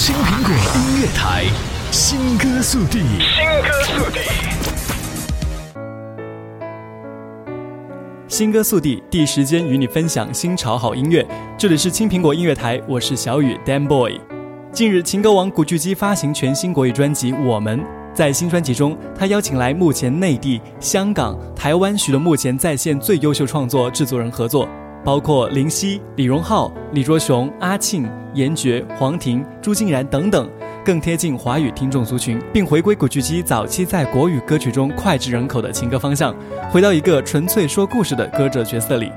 青苹果音乐台，新歌速递。新歌速递。新歌速递，第一时间与你分享新潮好音乐。这里是青苹果音乐台，我是小雨 Dan Boy。近日，情歌王古巨基发行全新国语专辑《我们》。在新专辑中，他邀请来目前内地、香港、台湾许多目前在线最优秀创作制作人合作。包括林夕、李荣浩、李卓雄、阿庆、严爵、黄婷、朱静然等等，更贴近华语听众族群，并回归古巨基早期在国语歌曲中脍炙人口的情歌方向，回到一个纯粹说故事的歌者角色里。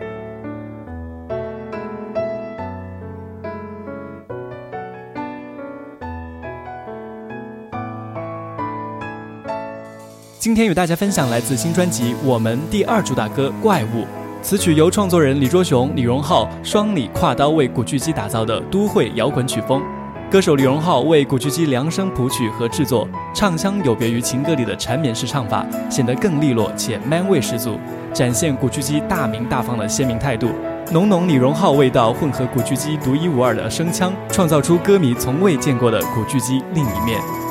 今天与大家分享来自新专辑《我们》第二主打歌《怪物》。此曲由创作人李卓雄、李荣浩双李跨刀为古巨基打造的都会摇滚曲风，歌手李荣浩为古巨基量身谱曲和制作，唱腔有别于情歌里的缠绵式唱法，显得更利落且 man 味十足，展现古巨基大明大方的鲜明态度。浓浓李荣浩味道混合古巨基独一无二的声腔，创造出歌迷从未见过的古巨基另一面。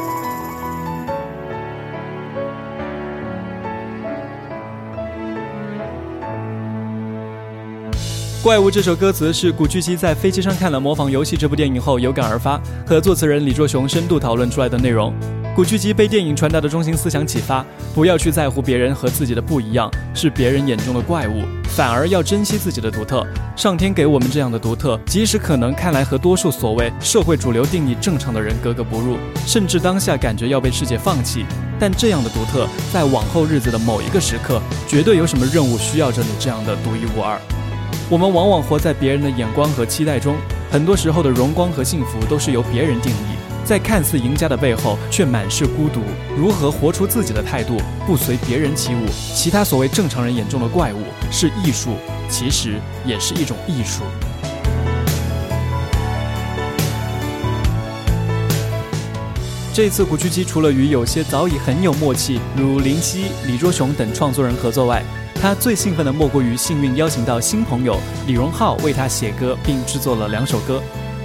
怪物这首歌词是古巨基在飞机上看了《模仿游戏》这部电影后有感而发，和作词人李卓雄深度讨论出来的内容。古巨基被电影传达的中心思想启发，不要去在乎别人和自己的不一样，是别人眼中的怪物，反而要珍惜自己的独特。上天给我们这样的独特，即使可能看来和多数所谓社会主流定义正常的人格格不入，甚至当下感觉要被世界放弃，但这样的独特，在往后日子的某一个时刻，绝对有什么任务需要着你这样的独一无二。我们往往活在别人的眼光和期待中，很多时候的荣光和幸福都是由别人定义，在看似赢家的背后却满是孤独。如何活出自己的态度，不随别人起舞？其他所谓正常人眼中的怪物是艺术，其实也是一种艺术。这次古巨基除了与有些早已很有默契，如林夕、李卓雄等创作人合作外，他最兴奋的莫过于幸运邀请到新朋友李荣浩为他写歌，并制作了两首歌。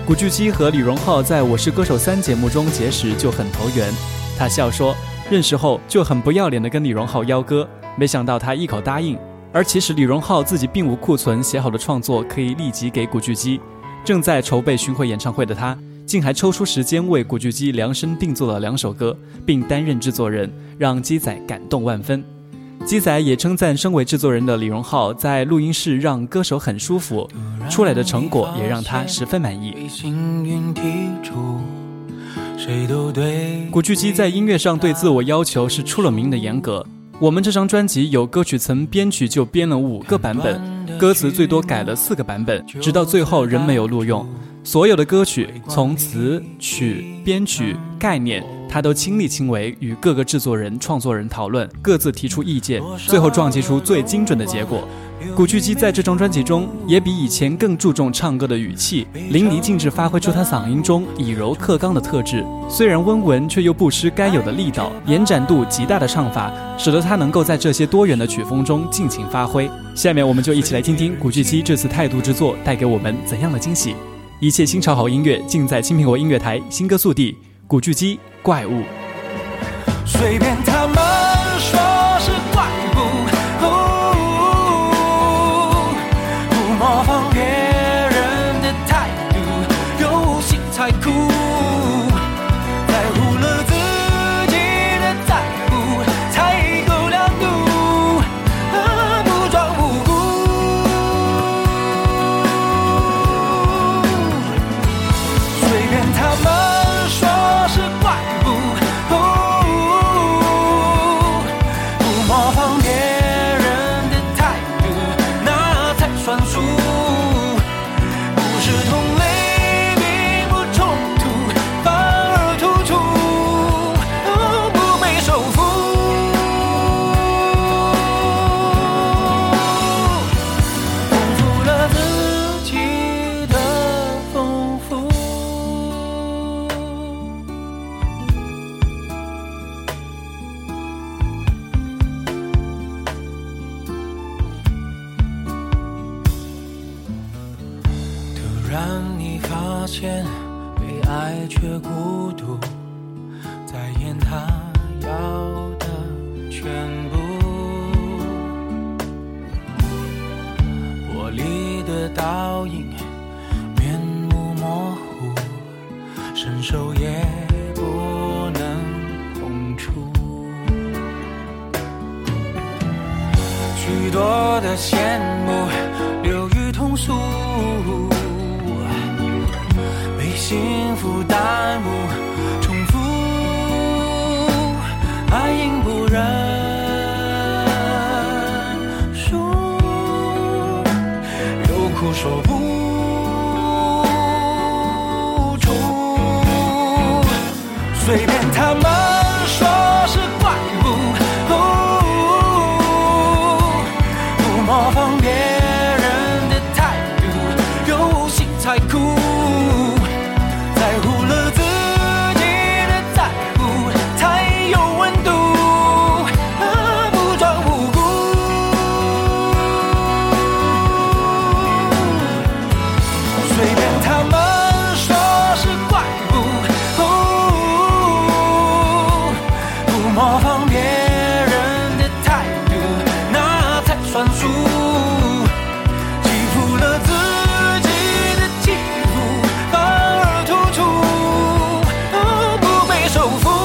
古巨基和李荣浩在我是歌手三节目中结识就很投缘。他笑说，认识后就很不要脸的跟李荣浩邀歌，没想到他一口答应。而其实李荣浩自己并无库存写好的创作可以立即给古巨基，正在筹备巡回演唱会的他，竟还抽出时间为古巨基量身定做了两首歌，并担任制作人，让鸡仔感动万分。鸡仔也称赞身为制作人的李荣浩在录音室让歌手很舒服，出来的成果也让他十分满意。古巨基在音乐上对自我要求是出了名的严格。我们这张专辑有歌曲曾编曲就编了五个版本，歌词最多改了四个版本，直到最后仍没有录用。所有的歌曲从词曲编曲概念。他都亲力亲为与各个制作人、创作人讨论，各自提出意见，最后撞击出最精准的结果。古巨基在这张专辑中也比以前更注重唱歌的语气，淋漓尽致发挥出他嗓音中以柔克刚的特质。虽然温文，却又不失该有的力道，延展度极大的唱法，使得他能够在这些多元的曲风中尽情发挥。下面我们就一起来听听古巨基这次态度之作带给我们怎样的惊喜。一切新潮好音乐尽在青苹果音乐台，新歌速递。古巨基怪物，随便他们发现被爱却孤独在演他要的全部。玻璃的倒影面目模糊伸手也不能碰触许多的羡慕流于同宿复弹幕，重复，爱应不认输，有苦说不出，随便他们说是。Oh.